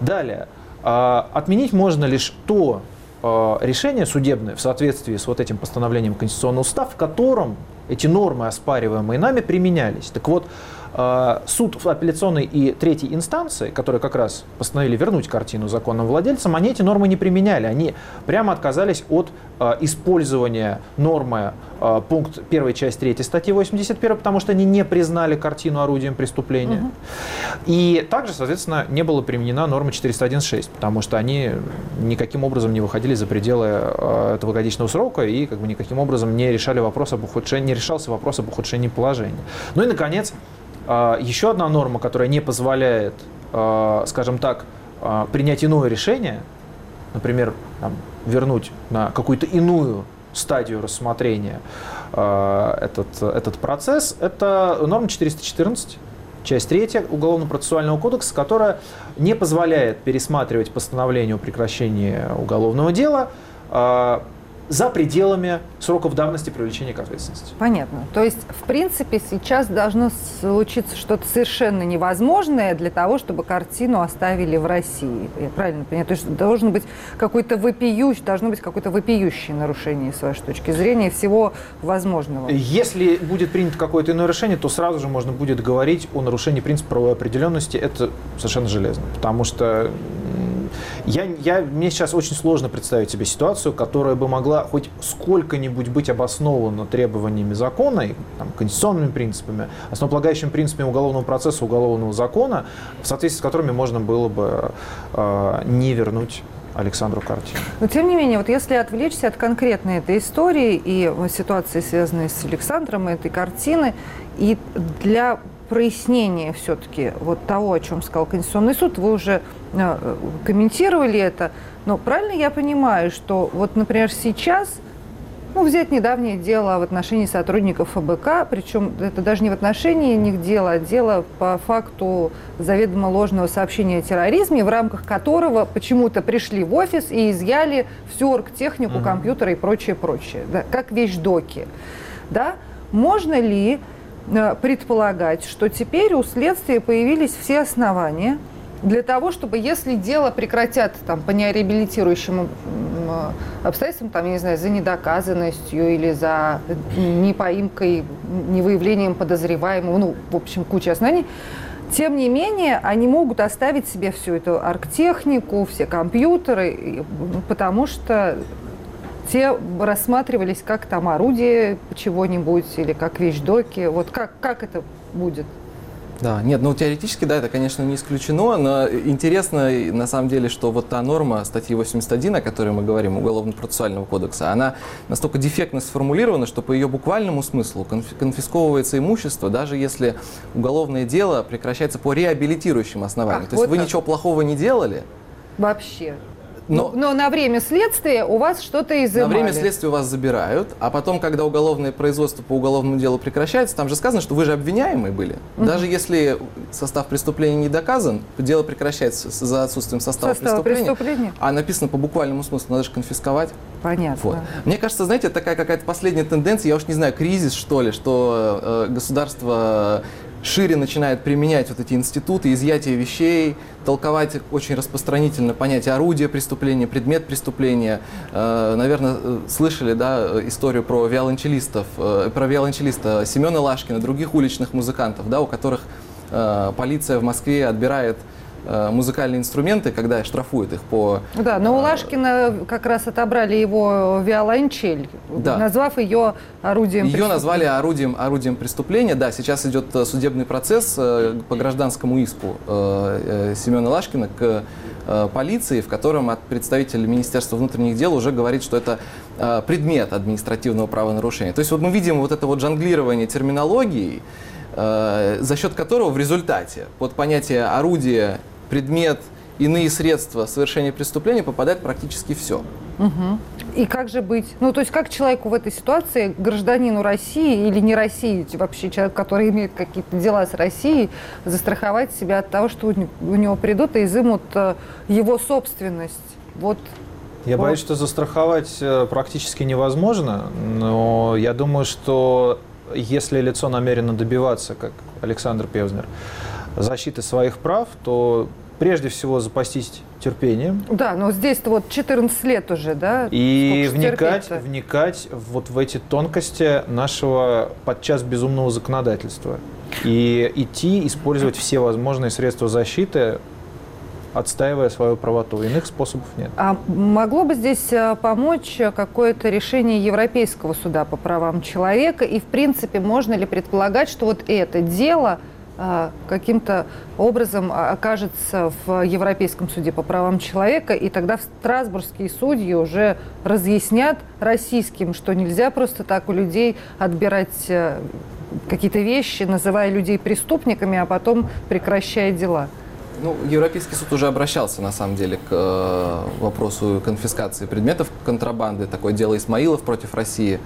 Далее, э, отменить можно лишь то решение судебное в соответствии с вот этим постановлением Конституционного суда, в котором эти нормы, оспариваемые нами, применялись. Так вот, э, суд апелляционной и третьей инстанции, которые как раз постановили вернуть картину законным владельцам, они эти нормы не применяли. Они прямо отказались от э, использования нормы э, пункт 1 часть 3 статьи 81, потому что они не признали картину орудием преступления. Угу. И также, соответственно, не была применена норма 401.6, потому что они никаким образом не выходили за пределы этого годичного срока и как бы никаким образом не решали вопрос об ухудшении решался вопрос об ухудшении положения. Ну и, наконец, а, еще одна норма, которая не позволяет, а, скажем так, а, принять иное решение, например, там, вернуть на какую-то иную стадию рассмотрения этот, этот процесс, это норма 414, часть 3 Уголовно-процессуального кодекса, которая не позволяет пересматривать постановление о прекращении уголовного дела за пределами сроков давности привлечения к ответственности. Понятно. То есть, в принципе, сейчас должно случиться что-то совершенно невозможное для того, чтобы картину оставили в России. Я правильно понимаю? То есть должен быть какой-то вопиющий, должно быть какое-то вопиющее нарушение, с вашей точки зрения, всего возможного. Если будет принято какое-то иное решение, то сразу же можно будет говорить о нарушении принципа правовой определенности. Это совершенно железно. Потому что я, я, мне сейчас очень сложно представить себе ситуацию, которая бы могла хоть сколько-нибудь быть обоснована требованиями закона, и, там, конституционными принципами, основополагающими принципами уголовного процесса, уголовного закона, в соответствии с которыми можно было бы э, не вернуть Александру Картину. Но тем не менее, вот если отвлечься от конкретной этой истории и ситуации, связанной с Александром, этой картины, и для прояснения все-таки вот того, о чем сказал Конституционный суд, вы уже э, комментировали это, но правильно я понимаю, что вот, например, сейчас ну, взять недавнее дело в отношении сотрудников ФБК, причем это даже не в отношении них дело, а дело по факту заведомо ложного сообщения о терроризме, в рамках которого почему-то пришли в офис и изъяли всю оргтехнику, угу. компьютеры и прочее, прочее, да, как вещдоки. Да? Можно ли предполагать, что теперь у следствия появились все основания для того, чтобы, если дело прекратят там, по нереабилитирующим обстоятельствам, там, я не знаю, за недоказанностью или за непоимкой, невыявлением подозреваемого, ну, в общем, куча оснований, тем не менее, они могут оставить себе всю эту арктехнику, все компьютеры, потому что те рассматривались как там орудие чего-нибудь или как вещдоки. Вот как, как это будет? Да, нет, ну теоретически, да, это, конечно, не исключено, но интересно, на самом деле, что вот та норма статьи 81, о которой мы говорим, Уголовно-процессуального кодекса, она настолько дефектно сформулирована, что по ее буквальному смыслу конфисковывается имущество, даже если уголовное дело прекращается по реабилитирующим основаниям. Ах, То есть вот вы так. ничего плохого не делали. Вообще. Но, но на время следствия у вас что-то изымали. На время следствия у вас забирают, а потом, когда уголовное производство по уголовному делу прекращается, там же сказано, что вы же обвиняемые были. Угу. Даже если состав преступления не доказан, дело прекращается за отсутствием состава, состава преступления, преступления. А написано по буквальному смыслу, надо же конфисковать. Понятно. Вот. Мне кажется, знаете, такая какая-то последняя тенденция, я уж не знаю, кризис что ли, что э, государство шире начинает применять вот эти институты изъятия вещей, толковать очень распространительно понятие орудия преступления, предмет преступления. Э, наверное, э, слышали да, историю про виолончелистов, э, про виолончелиста Семена Лашкина, других уличных музыкантов, да, у которых полиция в Москве отбирает Э, музыкальные инструменты, когда штрафуют их по... Да, но у э, Лашкина как раз отобрали его виолончель, да. назвав ее орудием Ее назвали орудием, орудием преступления. Да, сейчас идет э, судебный процесс по гражданскому иску Семена Лашкина к полиции, в котором от представителя Министерства внутренних дел уже говорит, что это предмет административного правонарушения. То есть вот мы видим вот это вот жонглирование терминологией, за счет которого в результате под понятие орудия предмет, иные средства совершения преступления попадает практически все. Угу. И как же быть? Ну, то есть как человеку в этой ситуации, гражданину России или не России, вообще человек, который имеет какие-то дела с Россией, застраховать себя от того, что у него придут и изымут э, его собственность? Вот я вот. боюсь, что застраховать э, практически невозможно, но я думаю, что если лицо намерено добиваться, как Александр Певзнер, защиты своих прав, то прежде всего запастись терпением. Да, но здесь-то вот 14 лет уже, да? И вникать, вникать вот в эти тонкости нашего подчас безумного законодательства. И идти, использовать все возможные средства защиты, отстаивая свою правоту. Иных способов нет. А могло бы здесь э, помочь какое-то решение Европейского суда по правам человека? И, в принципе, можно ли предполагать, что вот это дело а, каким-то образом окажется в Европейском суде по правам человека, и тогда в Страсбургские судьи уже разъяснят российским, что нельзя просто так у людей отбирать э, какие-то вещи, называя людей преступниками, а потом прекращая дела. Ну, Европейский суд уже обращался, на самом деле, к э, вопросу конфискации предметов контрабанды. Такое дело Исмаилов против России.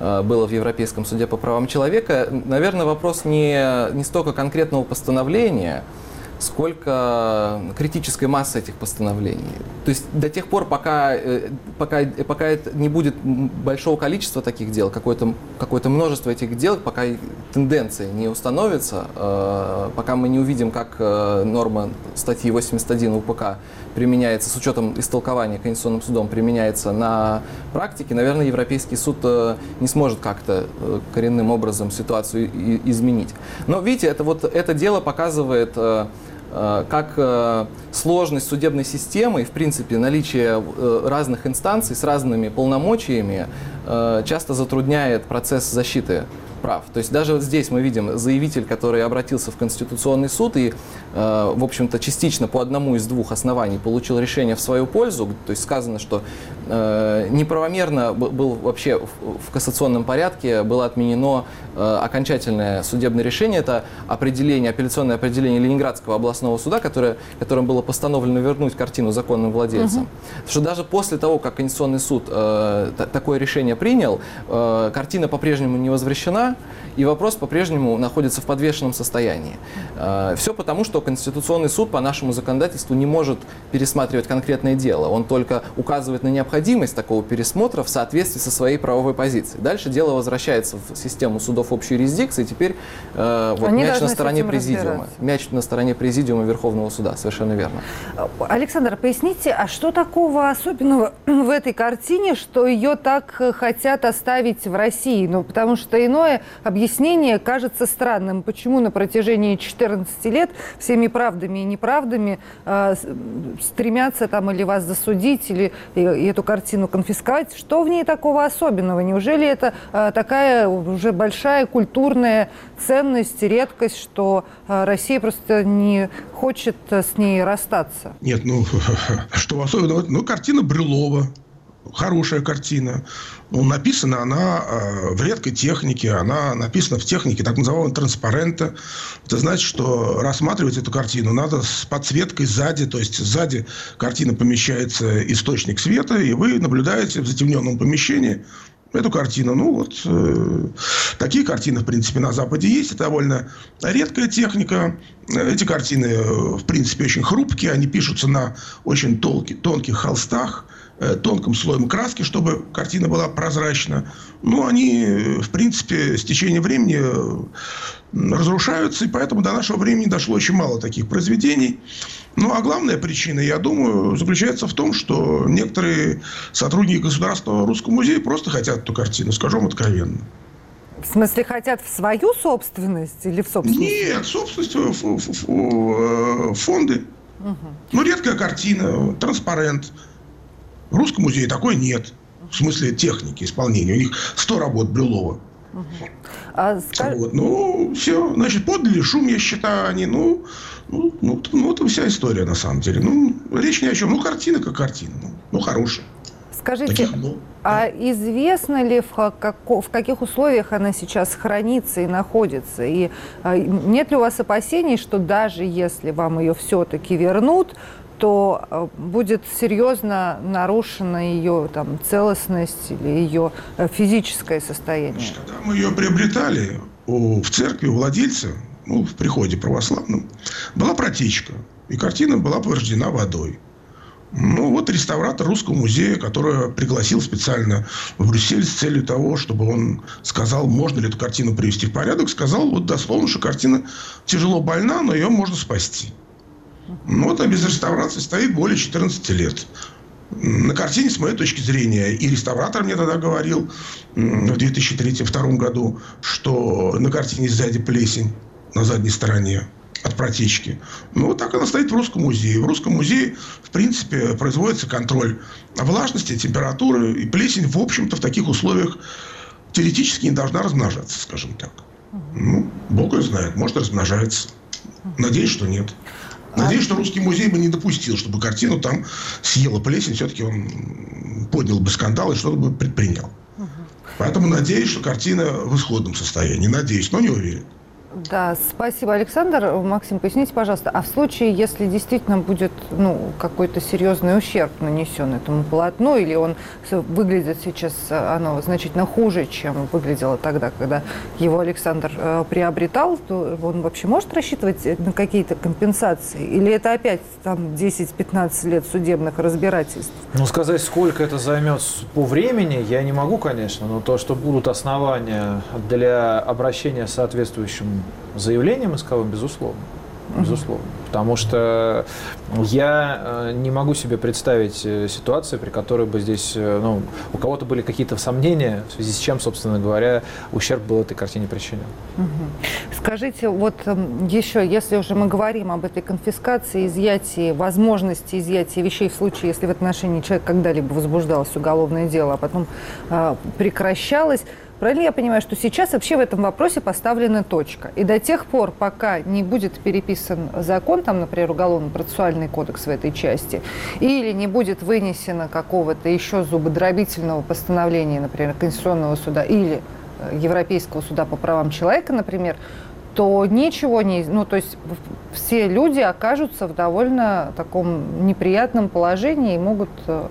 Э, было в Европейском суде по правам человека, наверное, вопрос не, не столько конкретного постановления, сколько критической массы этих постановлений. То есть до тех пор, пока, э, пока, пока это не будет большого количества таких дел, какое-то какое множество этих дел, пока тенденция не установится, э, пока мы не увидим, как э, норма статьи 81 УПК применяется, с учетом истолкования Конституционным судом, применяется на практике, наверное, Европейский суд не сможет как-то коренным образом ситуацию изменить. Но видите, это, вот, это дело показывает как э, сложность судебной системы и, в принципе, наличие э, разных инстанций с разными полномочиями часто затрудняет процесс защиты прав. То есть даже здесь мы видим заявитель, который обратился в Конституционный суд и, э, в общем-то, частично по одному из двух оснований получил решение в свою пользу. То есть сказано, что э, неправомерно был вообще в, в кассационном порядке было отменено э, окончательное судебное решение. Это определение, апелляционное определение Ленинградского областного суда, которое, которым было постановлено вернуть картину законным владельцам. Угу. Что даже после того, как Конституционный суд э, такое решение принял, э, картина по-прежнему не возвращена, и вопрос по-прежнему находится в подвешенном состоянии. Э, Все потому, что Конституционный суд по нашему законодательству не может пересматривать конкретное дело. Он только указывает на необходимость такого пересмотра в соответствии со своей правовой позицией. Дальше дело возвращается в систему судов общей юрисдикции. Теперь э, вот, мяч на стороне президиума. Мяч на стороне президиума Верховного суда. Совершенно верно. Александр, поясните, а что такого особенного в этой картине, что ее так хотят оставить в России? Ну, потому что иное объяснение кажется странным. Почему на протяжении 14 лет всеми правдами и неправдами э, стремятся там или вас засудить, или и, и эту картину конфисковать? Что в ней такого особенного? Неужели это э, такая уже большая культурная ценность, редкость, что э, Россия просто не хочет с ней расстаться? Нет, ну что особенного? Ну, картина Брюлова хорошая картина. Ну, написана она э, в редкой технике, она написана в технике так называемого транспарента. Это значит, что рассматривать эту картину надо с подсветкой сзади, то есть сзади картины помещается источник света, и вы наблюдаете в затемненном помещении эту картину. Ну, вот э, такие картины, в принципе, на Западе есть. Это довольно редкая техника. Эти картины, э, в принципе, очень хрупкие. Они пишутся на очень тонких, тонких холстах. Э, тонким слоем краски, чтобы картина была прозрачна. Но они, в принципе, с течением времени э, разрушаются, и поэтому до нашего времени дошло очень мало таких произведений. Ну, а главная причина, я думаю, заключается в том, что некоторые сотрудники Государственного русского музея просто хотят эту картину, скажем откровенно. В смысле, хотят в свою собственность или в собственность? Нет, собственность в, в, в фонды. Угу. Ну, редкая картина, транспарент – в Русском музее такой нет. В смысле техники исполнения. У них 100 работ Брюлова. Угу. А скаж... вот, ну, все. Значит, подали шум, я считаю, они. Ну, ну, ну, ну, это вся история на самом деле. Ну, речь ни о чем. Ну, картина как картина. Ну, ну хорошая. Скажите, Таких, ну, а известно ли, в, как, в каких условиях она сейчас хранится и находится? И а, нет ли у вас опасений, что даже если вам ее все-таки вернут, то э, будет серьезно нарушена ее там, целостность или ее э, физическое состояние. Когда мы ее приобретали у, в церкви у владельца, ну, в приходе православном, была протечка. И картина была повреждена водой. Ну, вот реставратор Русского музея, который пригласил специально в Брюссель с целью того, чтобы он сказал, можно ли эту картину привести в порядок, сказал вот дословно, что картина тяжело больна, но ее можно спасти. Ну, вот она без реставрации стоит более 14 лет. На картине, с моей точки зрения, и реставратор мне тогда говорил в 2003-2002 году, что на картине сзади плесень на задней стороне от протечки. Ну, вот так она стоит в Русском музее. В Русском музее, в принципе, производится контроль влажности, температуры. И плесень, в общем-то, в таких условиях теоретически не должна размножаться, скажем так. Ну, Бог ее знает, может, размножается. Надеюсь, что нет. Надеюсь, что русский музей бы не допустил, чтобы картину там съела плесень. Все-таки он поднял бы скандал и что-то бы предпринял. Поэтому надеюсь, что картина в исходном состоянии. Надеюсь, но не уверен. Да, спасибо, Александр. Максим, поясните, пожалуйста, а в случае, если действительно будет ну, какой-то серьезный ущерб нанесен этому полотну, или он выглядит сейчас, оно значительно хуже, чем выглядело тогда, когда его Александр э, приобретал, то он вообще может рассчитывать на какие-то компенсации? Или это опять там 10-15 лет судебных разбирательств? Ну, сказать, сколько это займет по времени, я не могу, конечно, но то, что будут основания для обращения с соответствующим заявлением исковым, безусловно. Безусловно. Потому что я э, не могу себе представить э, ситуацию, при которой бы здесь э, ну, у кого-то были какие-то сомнения, в связи с чем, собственно говоря, ущерб был этой картине причинен. Скажите, вот эм, еще, если уже мы говорим об этой конфискации, изъятии, возможности изъятия вещей в случае, если в отношении человека когда-либо возбуждалось уголовное дело, а потом э, прекращалось, Правильно я понимаю, что сейчас вообще в этом вопросе поставлена точка? И до тех пор, пока не будет переписан закон, там, например, уголовно-процессуальный кодекс в этой части, или не будет вынесено какого-то еще зубодробительного постановления, например, Конституционного суда или э, Европейского суда по правам человека, например, то ничего не... Ну, то есть все люди окажутся в довольно таком неприятном положении и могут э,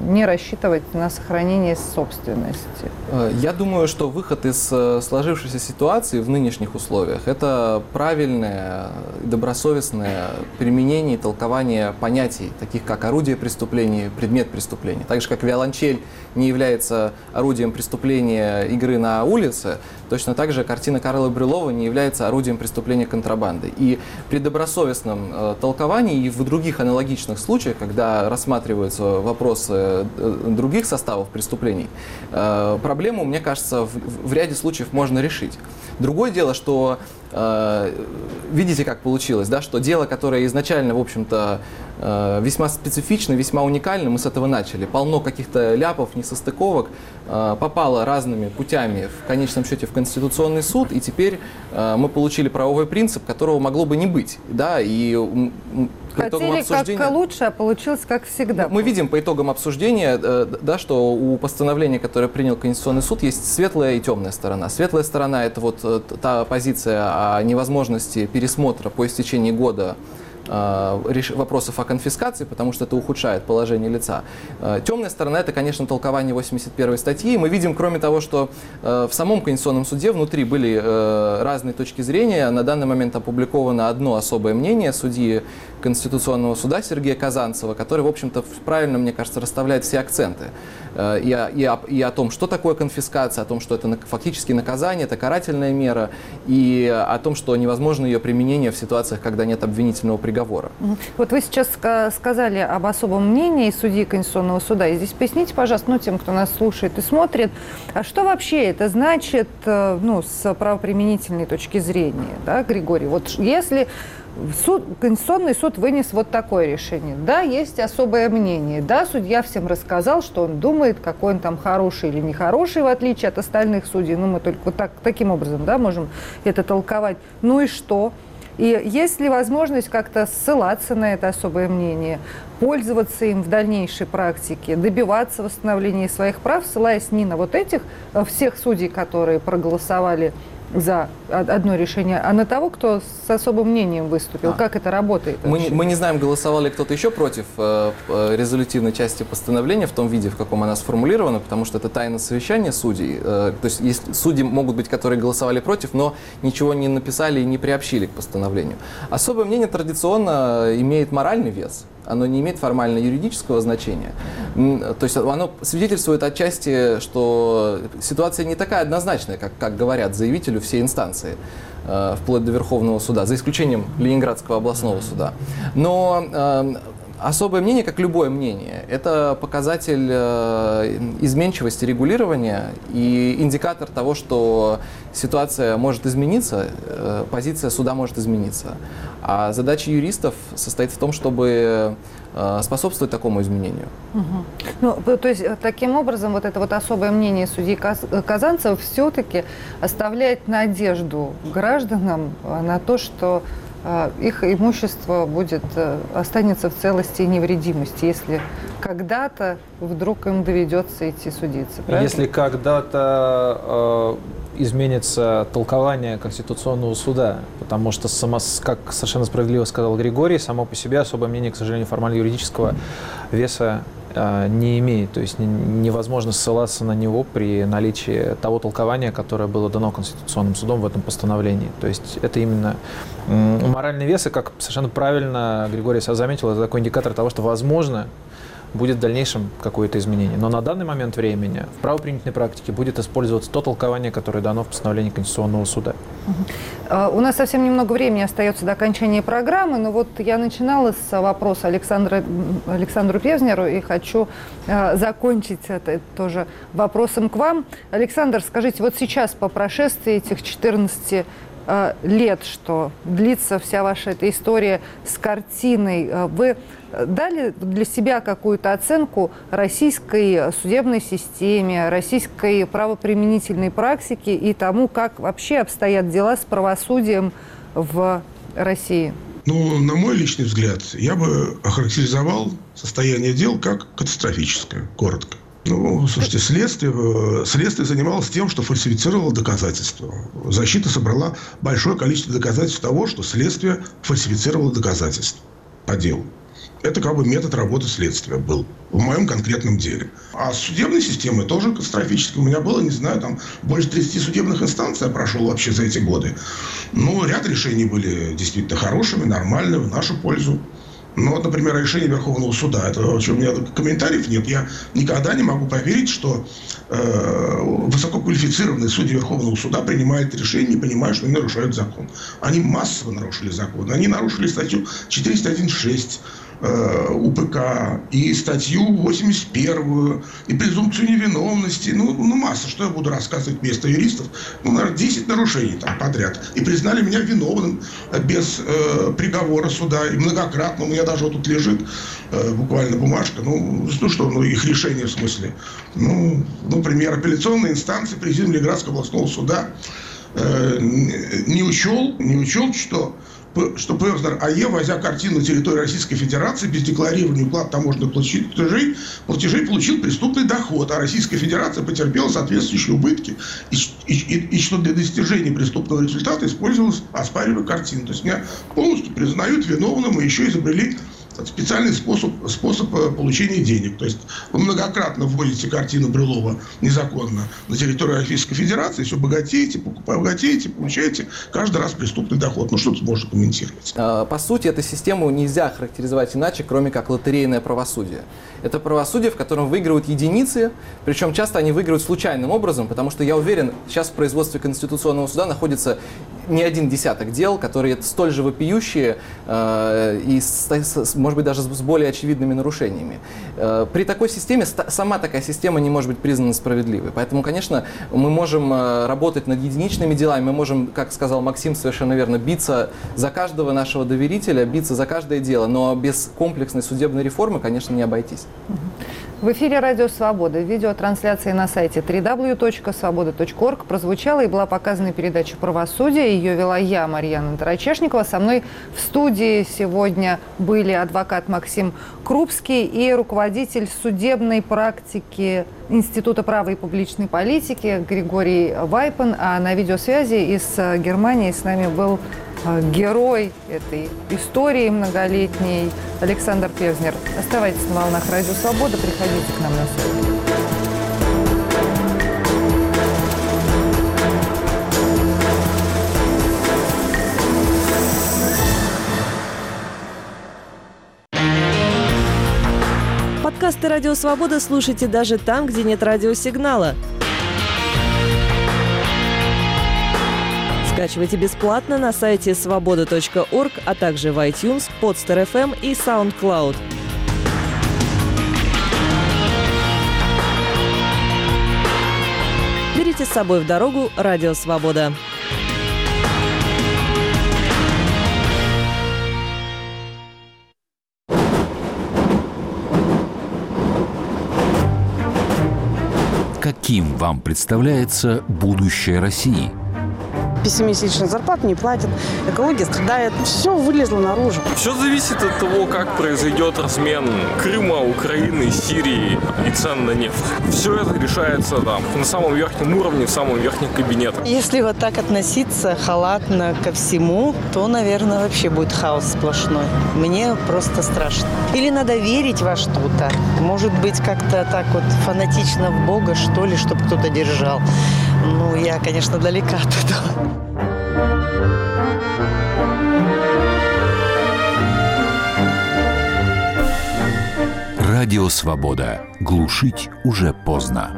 не рассчитывать на сохранение собственности? Э, я думаю, что выход из э, сложившейся ситуации в нынешних условиях – это правильное, добросовестное применение и толкование понятий, таких как орудие преступления, предмет преступления. Так же, как виолончель не является орудием преступления игры на улице, точно так же картина Карла Брюлова не является орудием преступления контрабанды. И при добросовестном э, толковании и в других аналогичных случаях, когда рассматриваются вопросы э, других составов преступлений, э, проблему, мне кажется, в, в ряде случаев можно решить. Другое дело, что видите, как получилось, да, что дело, которое изначально, в общем-то, э, весьма специфично, весьма уникально, мы с этого начали. Полно каких-то ляпов, несостыковок, э, попало разными путями в конечном счете в Конституционный суд, и теперь э, мы получили правовой принцип, которого могло бы не быть, да, и по Хотели обсуждения... как лучше, а получилось как всегда. Мы видим по итогам обсуждения, э, да, что у постановления, которое принял Конституционный суд, есть светлая и темная сторона. Светлая сторона – это вот э, та позиция о невозможности пересмотра по истечении года вопросов о конфискации, потому что это ухудшает положение лица. Э, темная сторона – это, конечно, толкование 81 статьи. Мы видим, кроме того, что э, в самом Конституционном суде внутри были разные точки зрения. На данный момент опубликовано одно особое мнение судьи Конституционного суда Сергея Казанцева, который, в общем-то, правильно, мне кажется, расставляет все акценты. И о, и, о, и о том, что такое конфискация, о том, что это фактически наказание, это карательная мера, и о том, что невозможно ее применение в ситуациях, когда нет обвинительного приговора приговора. Вот вы сейчас сказали об особом мнении судьи Конституционного суда. И здесь поясните, пожалуйста, ну, тем, кто нас слушает и смотрит, а что вообще это значит э, ну, с правоприменительной точки зрения, да, Григорий? Вот если суд, Конституционный суд вынес вот такое решение. Да, есть особое мнение. Да, судья всем рассказал, что он думает, какой он там хороший или нехороший, в отличие от остальных судей. Ну, мы только вот так, таким образом да, можем это толковать. Ну и что? И есть ли возможность как-то ссылаться на это особое мнение, пользоваться им в дальнейшей практике, добиваться восстановления своих прав, ссылаясь не на вот этих э, всех судей, которые проголосовали за одно решение, а на того, кто с особым мнением выступил. А. Как это работает? Мы, мы не знаем, голосовал ли кто-то еще против э, э, резолютивной части постановления в том виде, в каком она сформулирована, потому что это тайна совещания судей. Э, то есть, есть судьи могут быть, которые голосовали против, но ничего не написали и не приобщили к постановлению. Особое мнение традиционно имеет моральный вес оно не имеет формально юридического значения. То есть оно свидетельствует отчасти, что ситуация не такая однозначная, как, как говорят заявителю все инстанции э, вплоть до Верховного суда, за исключением Ленинградского областного суда. Но э, особое мнение, как любое мнение, это показатель э, изменчивости регулирования и индикатор того, что ситуация может измениться, э, позиция суда может измениться. А задача юристов состоит в том, чтобы э, способствовать такому изменению. Угу. Ну, то есть, таким образом, вот это вот особое мнение судьи Казанцева все-таки оставляет надежду гражданам на то, что их имущество будет, останется в целости и невредимости, если когда-то вдруг им доведется идти судиться. Правильно? Если когда-то изменится толкование Конституционного суда, потому что, само, как совершенно справедливо сказал Григорий, само по себе особое мнение, к сожалению, формально-юридического веса э, не имеет. То есть невозможно ссылаться на него при наличии того толкования, которое было дано Конституционным судом в этом постановлении. То есть это именно моральный вес, и как совершенно правильно Григорий заметил, это такой индикатор того, что возможно будет в дальнейшем какое-то изменение. Но на данный момент времени в правоприменительной практике будет использоваться то толкование, которое дано в постановлении Конституционного суда. А, у нас совсем немного времени остается до окончания программы, но вот я начинала с вопроса Александра, Александру Певзнеру и хочу э, закончить это тоже вопросом к вам. Александр, скажите, вот сейчас по прошествии этих 14 э, лет, что длится вся ваша эта история с картиной, э, вы дали для себя какую-то оценку российской судебной системе, российской правоприменительной практике и тому, как вообще обстоят дела с правосудием в России? Ну, на мой личный взгляд, я бы охарактеризовал состояние дел как катастрофическое, коротко. Ну, слушайте, следствие, э, следствие занималось тем, что фальсифицировало доказательства. Защита собрала большое количество доказательств того, что следствие фальсифицировало доказательства по делу. Это как бы метод работы следствия был в моем конкретном деле. А с судебной системой тоже катастрофически. У меня было, не знаю, там больше 30 судебных инстанций я прошел вообще за эти годы. Но ряд решений были действительно хорошими, нормальными, в нашу пользу. Ну, вот, например, решение Верховного суда. Это вообще у меня комментариев нет. Я никогда не могу поверить, что э, высококвалифицированные судьи Верховного суда принимают решение, не понимая, что они нарушают закон. Они массово нарушили закон. Они нарушили статью 401.6 Э, УПК, и статью 81, и презумпцию невиновности. Ну, ну, масса, что я буду рассказывать вместо юристов. Ну, наверное, 10 нарушений там подряд. И признали меня виновным без э, приговора суда. И многократно. У меня даже вот тут лежит э, буквально бумажка. Ну, ну что, ну, их решение в смысле. Ну, например, апелляционная инстанция Президиума Ленинградского областного суда э, не учел, не учел, что что Певзнер АЕ, возя картину на территории Российской Федерации без декларирования уплат таможенных платежей, платежей получил преступный доход, а Российская Федерация потерпела соответствующие убытки, и, и, и, и что для достижения преступного результата использовалась оспаривая картину. То есть меня полностью признают виновным и еще изобрели специальный способ, способ э, получения денег. То есть вы многократно вводите картину Брюлова незаконно на территорию Российской Федерации, все богатеете, богатеете, получаете каждый раз преступный доход. Ну что тут можно комментировать? А, по сути, эту систему нельзя характеризовать иначе, кроме как лотерейное правосудие. Это правосудие, в котором выигрывают единицы, причем часто они выигрывают случайным образом, потому что я уверен, сейчас в производстве Конституционного суда находится не один десяток дел, которые столь же вопиющие э, и, с, с, может быть, даже с, более очевидными нарушениями. Э, при такой системе сама такая система не может быть признана справедливой. Поэтому, конечно, мы можем э, работать над единичными делами, мы можем, как сказал Максим совершенно верно, биться за каждого нашего доверителя, биться за каждое дело, но без комплексной судебной реформы, конечно, не обойтись. В эфире «Радио Свобода». Видеотрансляция на сайте www.svoboda.org прозвучала и была показана передача «Правосудие». Ее вела я, Марьяна Тарачешникова. Со мной в студии сегодня были адвокат Максим Крупский и руководитель судебной практики Института права и публичной политики Григорий Вайпен. А на видеосвязи из Германии с нами был герой этой истории многолетней Александр Певзнер. Оставайтесь на волнах Радио Свобода, приходите к нам на сайт. Подкасты «Радио Свобода» слушайте даже там, где нет радиосигнала – Скачивайте бесплатно на сайте свобода.орг, а также в iTunes, Podster.fm и SoundCloud. Берите с собой в дорогу «Радио Свобода». Каким вам представляется будущее России – пессимистично. Зарплат не платят, экология страдает. Все вылезло наружу. Все зависит от того, как произойдет размен Крыма, Украины, Сирии и цен на нефть. Все это решается там на самом верхнем уровне, в самом верхнем кабинете. Если вот так относиться халатно ко всему, то, наверное, вообще будет хаос сплошной. Мне просто страшно. Или надо верить во что-то. Может быть, как-то так вот фанатично в Бога, что ли, чтобы кто-то держал. Ну, я, конечно, далека от этого. Радио «Свобода». Глушить уже поздно.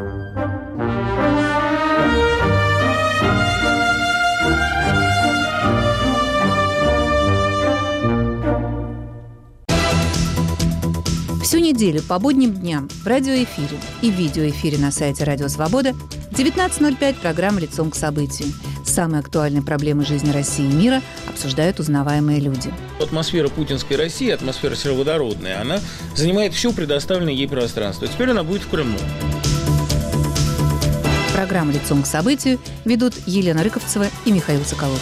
Всю неделю по будним дням в радиоэфире и видеоэфире на сайте Радио Свобода 19.05 программа «Лицом к событию». Самые актуальные проблемы жизни России и мира обсуждают узнаваемые люди. Атмосфера путинской России, атмосфера сероводородная, она занимает все предоставленное ей пространство. Теперь она будет в Крыму. Программу «Лицом к событию» ведут Елена Рыковцева и Михаил Соколов.